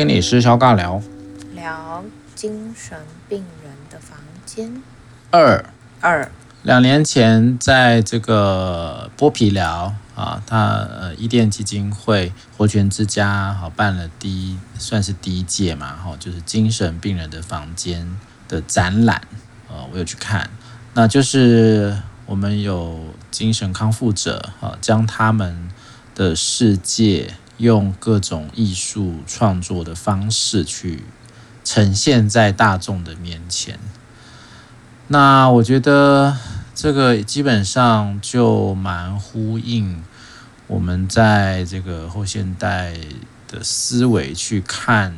心理师肖尬聊，聊精神病人的房间。二二两年前，在这个剥皮寮啊，他呃伊甸基金会活泉之家好办了第一算是第一届嘛，哈，就是精神病人的房间的展览，呃，我有去看，那就是我们有精神康复者啊，将他们的世界。用各种艺术创作的方式去呈现在大众的面前，那我觉得这个基本上就蛮呼应我们在这个后现代的思维去看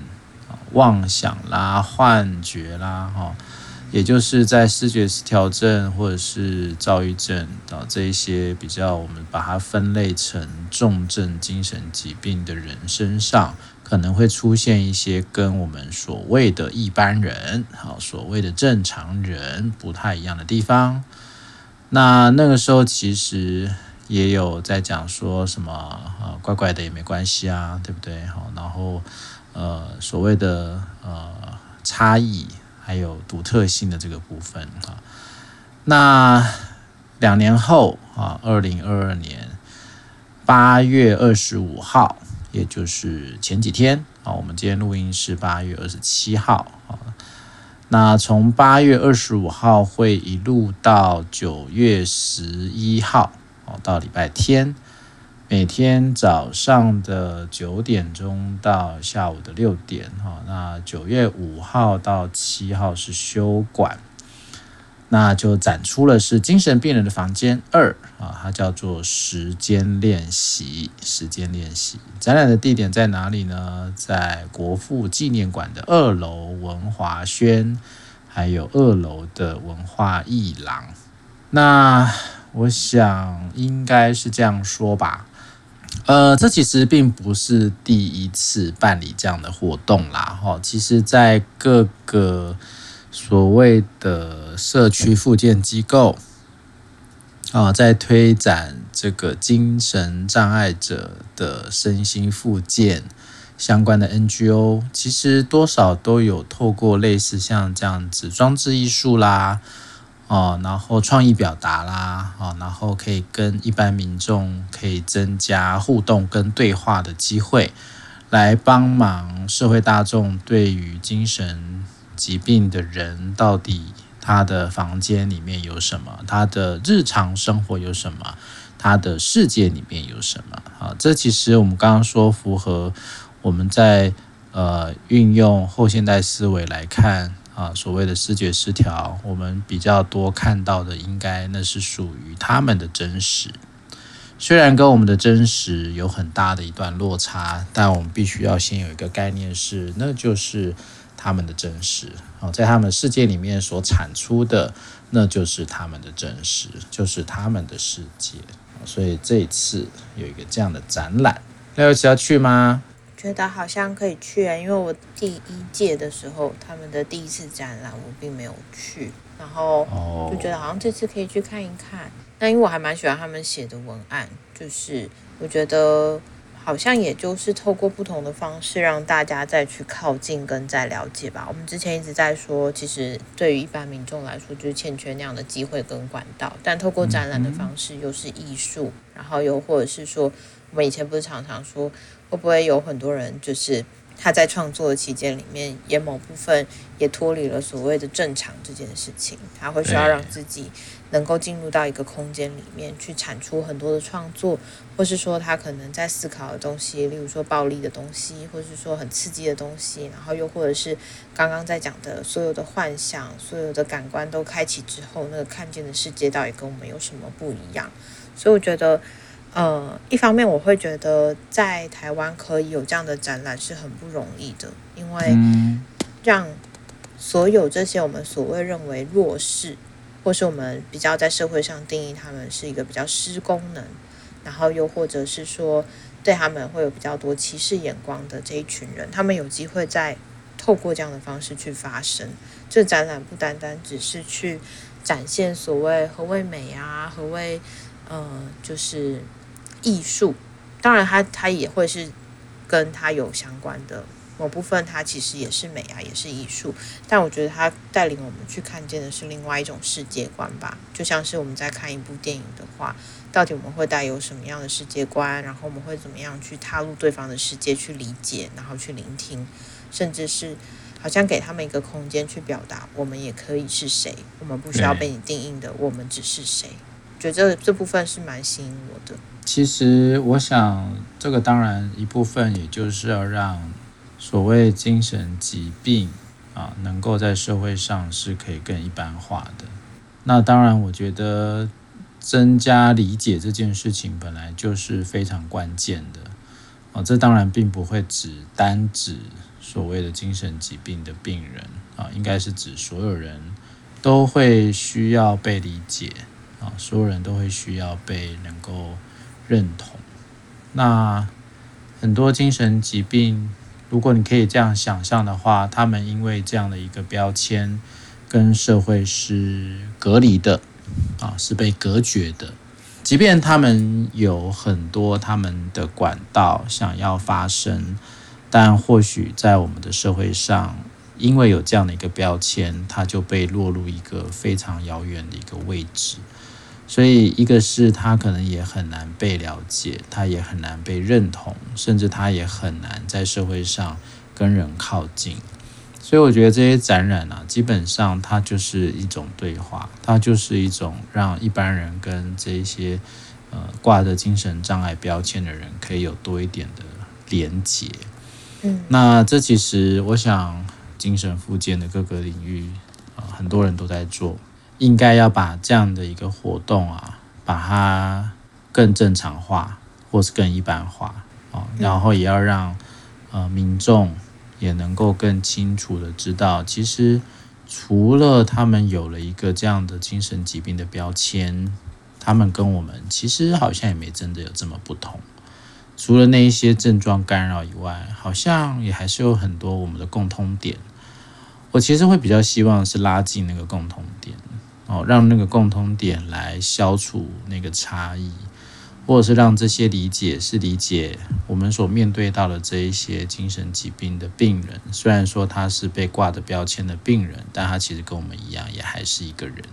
妄想啦、幻觉啦，哈。也就是在视觉失调症或者是躁郁症啊这一些比较，我们把它分类成重症精神疾病的人身上，可能会出现一些跟我们所谓的一般人，好所谓的正常人不太一样的地方。那那个时候其实也有在讲说什么啊，怪怪的也没关系啊，对不对？好，然后呃，所谓的呃差异。还有独特性的这个部分啊，那两年后啊，二零二二年八月二十五号，也就是前几天啊，我们今天录音是八月二十七号啊。那从八月二十五号会一路到九月十一号哦，到礼拜天。每天早上的九点钟到下午的六点，哈，那九月五号到七号是休馆，那就展出了是精神病人的房间二啊，它叫做时间练习，时间练习。展览的地点在哪里呢？在国父纪念馆的二楼文华轩，还有二楼的文化艺廊。那我想应该是这样说吧。呃，这其实并不是第一次办理这样的活动啦，哈。其实，在各个所谓的社区复健机构啊，在推展这个精神障碍者的身心复健相关的 NGO，其实多少都有透过类似像这样子装置艺术啦。哦，然后创意表达啦，哦，然后可以跟一般民众可以增加互动跟对话的机会，来帮忙社会大众对于精神疾病的人到底他的房间里面有什么，他的日常生活有什么，他的世界里面有什么？啊，这其实我们刚刚说符合我们在呃运用后现代思维来看。啊，所谓的视觉失调，我们比较多看到的，应该那是属于他们的真实。虽然跟我们的真实有很大的一段落差，但我们必须要先有一个概念是，那就是他们的真实。啊，在他们世界里面所产出的，那就是他们的真实，就是他们的世界。所以这一次有一个这样的展览，廖有奇要去吗？觉得好像可以去啊，因为我第一届的时候，他们的第一次展览我并没有去，然后就觉得好像这次可以去看一看。那因为我还蛮喜欢他们写的文案，就是我觉得好像也就是透过不同的方式让大家再去靠近跟再了解吧。我们之前一直在说，其实对于一般民众来说，就是欠缺那样的机会跟管道，但透过展览的方式又是艺术，然后又或者是说，我们以前不是常常说。会不会有很多人，就是他在创作的期间里面，也某部分也脱离了所谓的正常这件事情？他会需要让自己能够进入到一个空间里面去产出很多的创作，或是说他可能在思考的东西，例如说暴力的东西，或是说很刺激的东西，然后又或者是刚刚在讲的所有的幻想，所有的感官都开启之后，那个看见的世界到底跟我们有什么不一样？所以我觉得。呃，一方面我会觉得在台湾可以有这样的展览是很不容易的，因为让所有这些我们所谓认为弱势，或是我们比较在社会上定义他们是一个比较失功能，然后又或者是说对他们会有比较多歧视眼光的这一群人，他们有机会在透过这样的方式去发声。这展览不单单只是去展现所谓何谓美啊，何谓呃，就是。艺术，当然它它也会是跟它有相关的某部分它其实也是美啊，也是艺术。但我觉得它带领我们去看见的是另外一种世界观吧。就像是我们在看一部电影的话，到底我们会带有什么样的世界观？然后我们会怎么样去踏入对方的世界去理解，然后去聆听，甚至是好像给他们一个空间去表达，我们也可以是谁，我们不需要被你定义的，我们只是谁。觉得这这部分是蛮吸引我的。其实我想，这个当然一部分，也就是要让所谓精神疾病啊，能够在社会上是可以更一般化的。那当然，我觉得增加理解这件事情本来就是非常关键的啊。这当然并不会只单指所谓的精神疾病的病人啊，应该是指所有人都会需要被理解。啊，所有人都会需要被能够认同。那很多精神疾病，如果你可以这样想象的话，他们因为这样的一个标签，跟社会是隔离的，啊，是被隔绝的。即便他们有很多他们的管道想要发声，但或许在我们的社会上，因为有这样的一个标签，它就被落入一个非常遥远的一个位置。所以，一个是他可能也很难被了解，他也很难被认同，甚至他也很难在社会上跟人靠近。所以，我觉得这些展览啊，基本上它就是一种对话，它就是一种让一般人跟这些呃挂着精神障碍标签的人可以有多一点的连接。嗯，那这其实我想，精神复健的各个领域啊，呃，很多人都在做。应该要把这样的一个活动啊，把它更正常化，或是更一般化啊，然后也要让呃民众也能够更清楚的知道，其实除了他们有了一个这样的精神疾病的标签，他们跟我们其实好像也没真的有这么不同。除了那一些症状干扰以外，好像也还是有很多我们的共通点。我其实会比较希望是拉近那个共通点。哦，让那个共通点来消除那个差异，或者是让这些理解是理解我们所面对到的这一些精神疾病的病人。虽然说他是被挂的标签的病人，但他其实跟我们一样，也还是一个人。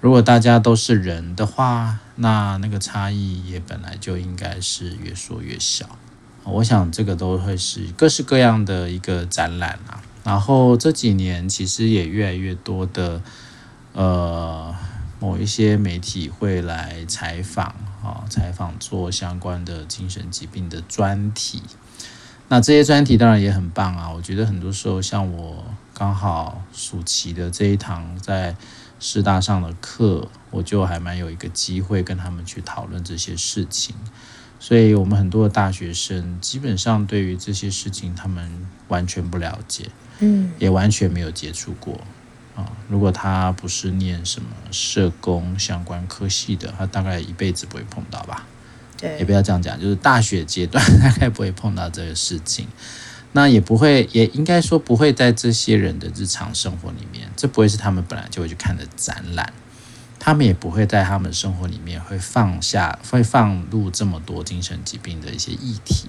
如果大家都是人的话，那那个差异也本来就应该是越缩越小。我想这个都会是各式各样的一个展览啊。然后这几年其实也越来越多的。呃，某一些媒体会来采访，啊，采访做相关的精神疾病的专题。那这些专题当然也很棒啊。我觉得很多时候，像我刚好暑期的这一堂在师大上的课，我就还蛮有一个机会跟他们去讨论这些事情。所以，我们很多的大学生基本上对于这些事情，他们完全不了解，嗯，也完全没有接触过。啊，如果他不是念什么社工相关科系的，他大概一辈子不会碰到吧？对，也不要这样讲，就是大学阶段大概不会碰到这个事情，那也不会，也应该说不会在这些人的日常生活里面，这不会是他们本来就会去看的展览，他们也不会在他们生活里面会放下，会放入这么多精神疾病的一些议题。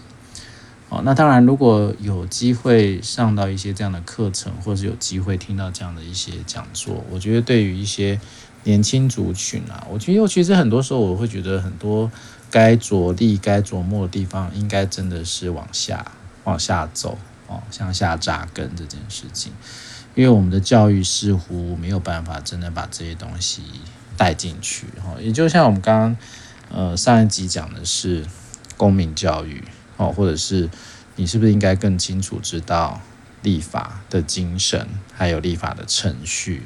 哦，那当然，如果有机会上到一些这样的课程，或者是有机会听到这样的一些讲座，我觉得对于一些年轻族群啊，我觉得其实很多时候我会觉得很多该着力、该琢磨的地方，应该真的是往下、往下走哦，向下扎根这件事情，因为我们的教育似乎没有办法真的把这些东西带进去。哦，也就像我们刚刚呃上一集讲的是公民教育。哦，或者是你是不是应该更清楚知道立法的精神，还有立法的程序，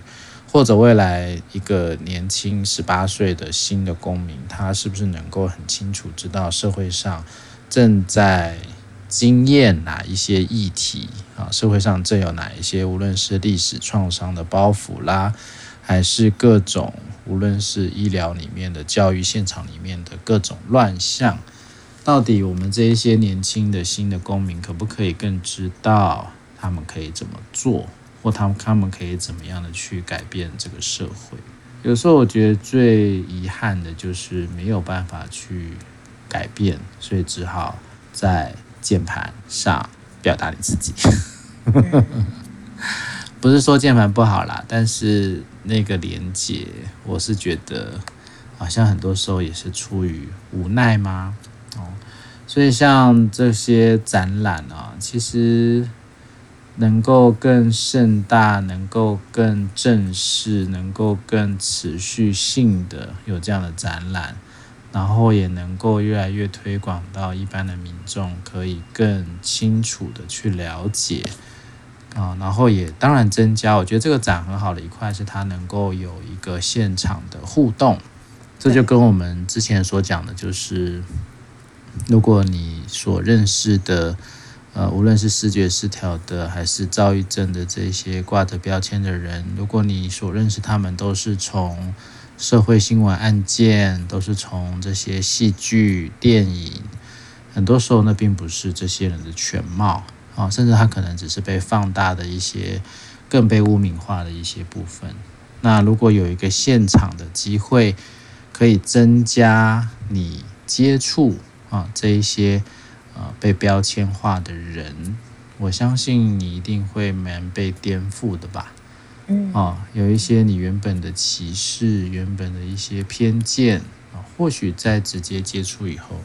或者未来一个年轻十八岁的新的公民，他是不是能够很清楚知道社会上正在经验哪一些议题啊？社会上正有哪一些，无论是历史创伤的包袱啦，还是各种无论是医疗里面的、教育现场里面的各种乱象。到底我们这一些年轻的新的公民可不可以更知道他们可以怎么做，或他们他们可以怎么样的去改变这个社会？有时候我觉得最遗憾的就是没有办法去改变，所以只好在键盘上表达你自己。不是说键盘不好啦，但是那个连接，我是觉得好像很多时候也是出于无奈吗？哦，所以像这些展览啊，其实能够更盛大，能够更正式，能够更持续性的有这样的展览。然后也能够越来越推广到一般的民众，可以更清楚的去了解啊，然后也当然增加。我觉得这个展很好的一块是它能够有一个现场的互动，这就跟我们之前所讲的，就是如果你所认识的，呃，无论是视觉失调的还是躁郁症的这些挂着标签的人，如果你所认识他们都是从。社会新闻案件都是从这些戏剧、电影，很多时候那并不是这些人的全貌啊，甚至他可能只是被放大的一些更被污名化的一些部分。那如果有一个现场的机会，可以增加你接触啊这一些呃被标签化的人，我相信你一定会蛮被颠覆的吧。嗯，啊，有一些你原本的歧视，原本的一些偏见啊，或许在直接接触以后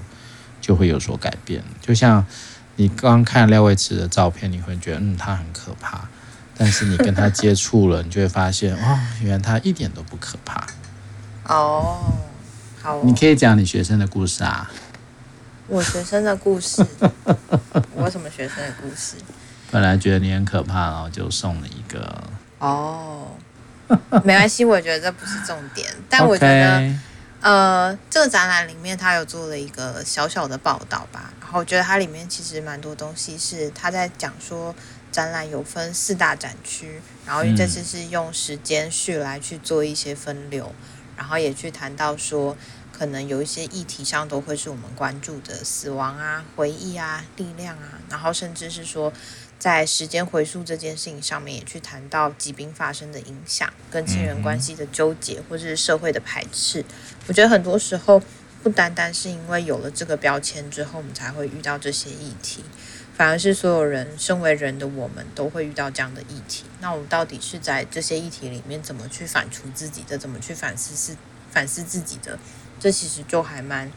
就会有所改变。就像你刚看廖伟慈的照片，你会觉得嗯，他很可怕，但是你跟他接触了，你就会发现 哦，原来他一点都不可怕。哦，好哦，你可以讲你学生的故事啊。我学生的故事，我什么学生的故事？本来觉得你很可怕，然后就送了一个。哦，没关系，我觉得这不是重点，但我觉得，Okay. 呃，这个展览里面他有做了一个小小的报道吧，然后我觉得它里面其实蛮多东西是他在讲说，展览有分四大展区，然后因为这次是用时间序来去做一些分流，嗯、然后也去谈到说，可能有一些议题上都会是我们关注的死亡啊、回忆啊、力量啊，然后甚至是说。在时间回溯这件事情上面，也去谈到疾病发生的影响，跟亲人关系的纠结，或者是社会的排斥。我觉得很多时候，不单单是因为有了这个标签之后，我们才会遇到这些议题，反而是所有人身为人的我们，都会遇到这样的议题。那我们到底是在这些议题里面怎么去反刍自己的，怎么去反思是反思自己的？这其实就还蛮……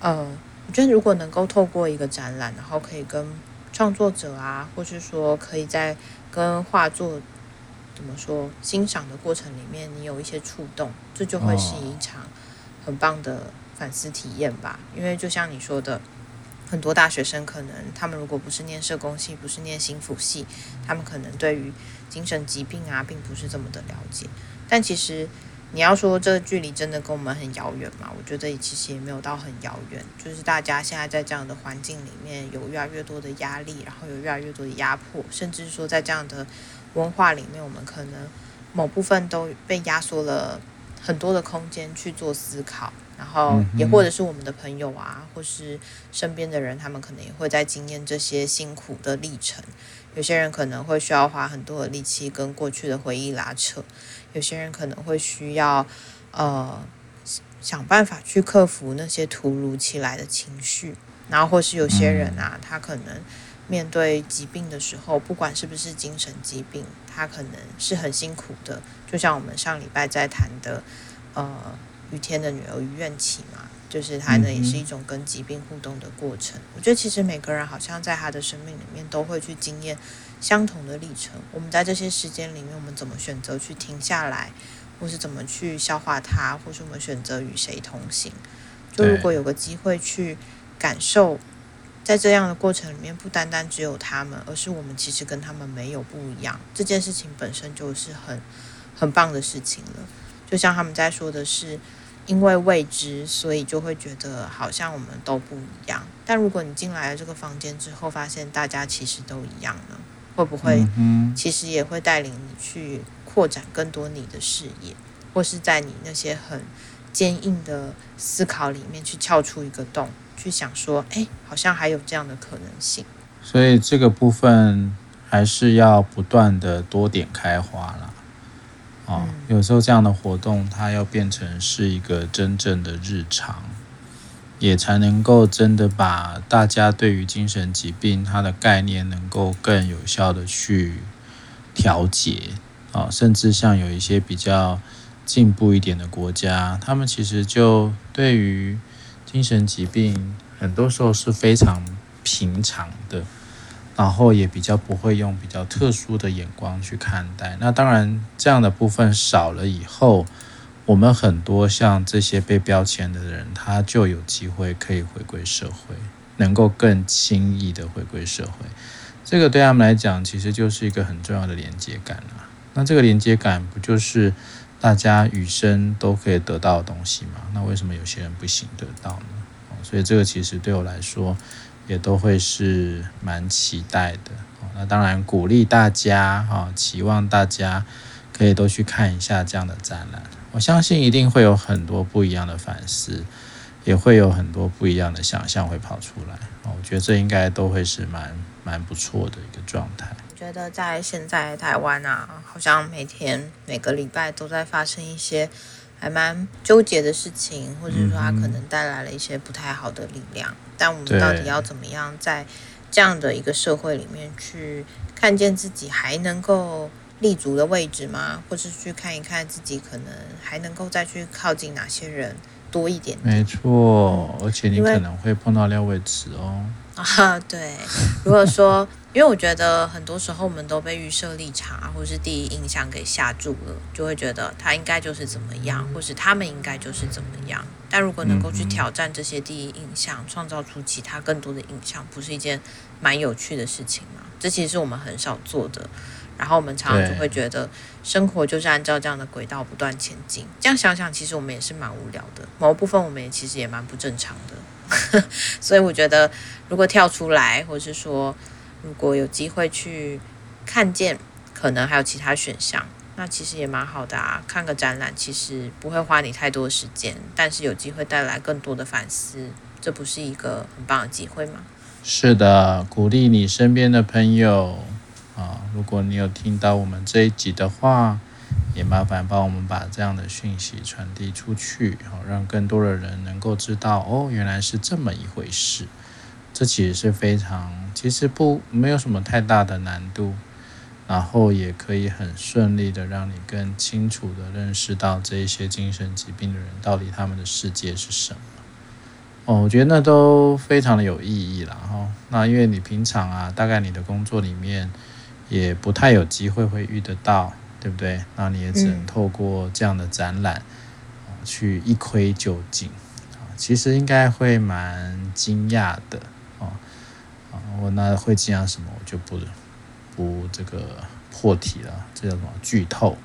呃，我觉得如果能够透过一个展览，然后可以跟。创作者啊，或是说可以在跟画作怎么说欣赏的过程里面，你有一些触动，这就会是一场很棒的反思体验吧。因为就像你说的，很多大学生可能他们如果不是念社工系，不是念心辅系，他们可能对于精神疾病啊，并不是这么的了解。但其实。你要说这个距离真的跟我们很遥远吗？我觉得其实也没有到很遥远，就是大家现在在这样的环境里面，有越来越多的压力，然后有越来越多的压迫，甚至说在这样的文化里面，我们可能某部分都被压缩了很多的空间去做思考，然后也或者是我们的朋友啊，或是身边的人，他们可能也会在经验这些辛苦的历程。有些人可能会需要花很多的力气跟过去的回忆拉扯，有些人可能会需要呃想办法去克服那些突如其来的情绪，然后或是有些人啊，他可能面对疾病的时候，不管是不是精神疾病，他可能是很辛苦的。就像我们上礼拜在谈的，呃，雨天的女儿与怨气嘛。就是它呢，也是一种跟疾病互动的过程。我觉得其实每个人好像在他的生命里面都会去经验相同的历程。我们在这些时间里面，我们怎么选择去停下来，或是怎么去消化它，或是我们选择与谁同行？就如果有个机会去感受，在这样的过程里面，不单单只有他们，而是我们其实跟他们没有不一样。这件事情本身就是很很棒的事情了。就像他们在说的是。因为未知，所以就会觉得好像我们都不一样。但如果你进来了这个房间之后，发现大家其实都一样呢，会不会？其实也会带领你去扩展更多你的视野，或是在你那些很坚硬的思考里面去撬出一个洞，去想说，哎，好像还有这样的可能性。所以这个部分还是要不断的多点开花了。哦，有时候这样的活动，它要变成是一个真正的日常，也才能够真的把大家对于精神疾病它的概念能够更有效的去调节啊，甚至像有一些比较进步一点的国家，他们其实就对于精神疾病很多时候是非常平常的，然后也比较不会用比较特殊的眼光去看待。那当然，这样的部分少了以后。我们很多像这些被标签的人，他就有机会可以回归社会，能够更轻易的回归社会。这个对他们来讲，其实就是一个很重要的连接感啊。那这个连接感不就是大家与生都可以得到的东西吗？那为什么有些人不行得到呢？所以这个其实对我来说，也都会是蛮期待的。那当然鼓励大家哈，期望大家可以都去看一下这样的展览。我相信一定会有很多不一样的反思，也会有很多不一样的想象会跑出来。我觉得这应该都会是蛮蛮不错的一个状态。我觉得在现在台湾啊，好像每天每个礼拜都在发生一些还蛮纠结的事情，或者说它可能带来了一些不太好的力量。嗯、但我们到底要怎么样在这样的一个社会里面去看见自己还能够立足的位置吗？或是去看一看自己可能还能够再去靠近哪些人多一点点？没错，而且你可能会碰到廖伟慈哦。啊，对。如果说，因为我觉得很多时候我们都被预设立场或是第一印象给吓住了，就会觉得他应该就是怎么样，或是他们应该就是怎么样。但如果能够去挑战这些第一印象，创造出其他更多的印象，不是一件蛮有趣的事情吗？这其实是我们很少做的。然后我们常常就会觉得，生活就是按照这样的轨道不断前进。这样想想，其实我们也是蛮无聊的。某部分我们也其实也蛮不正常的。所以我觉得，如果跳出来，或是说，如果有机会去看见，可能还有其他选项，那其实也蛮好的啊。看个展览，其实不会花你太多时间，但是有机会带来更多的反思，这不是一个很棒的机会吗？是的，鼓励你身边的朋友。如果你有听到我们这一集的话，也麻烦帮我们把这样的讯息传递出去，好，让更多的人能够知道哦，原来是这么一回事。这其实是非常，其实不没有什么太大的难度，然后也可以很顺利的让你更清楚的认识到这一些精神疾病的人到底他们的世界是什么。哦，我觉得那都非常的有意义了哈。那因为你平常啊，大概你的工作里面。也不太有机会会遇得到，对不对？那你也只能透过这样的展览，嗯、去一窥究竟啊。其实应该会蛮惊讶的啊啊！我那会惊讶什么？我就不不这个破题了，这叫什么剧透？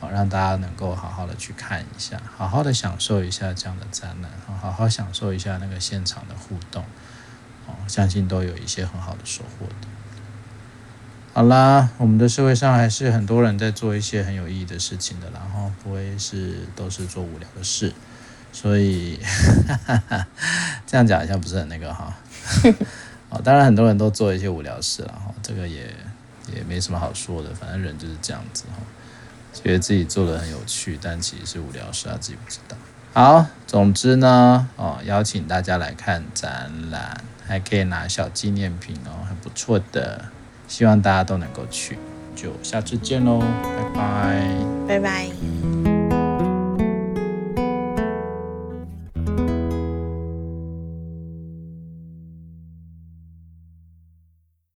啊，让大家能够好好的去看一下，好好的享受一下这样的展览，好好享受一下那个现场的互动啊，相信都有一些很好的收获的。好啦，我们的社会上还是很多人在做一些很有意义的事情的，然后不会是都是做无聊的事，所以哈哈哈，这样讲一下不是很那个哈。哦，当然很多人都做一些无聊事了哈，这个也也没什么好说的，反正人就是这样子哈，觉得自己做的很有趣，但其实是无聊事啊，自己不知道。好，总之呢，哦，邀请大家来看展览，还可以拿小纪念品哦，很不错的。希望大家都能够去，就下次见喽，拜拜，拜拜。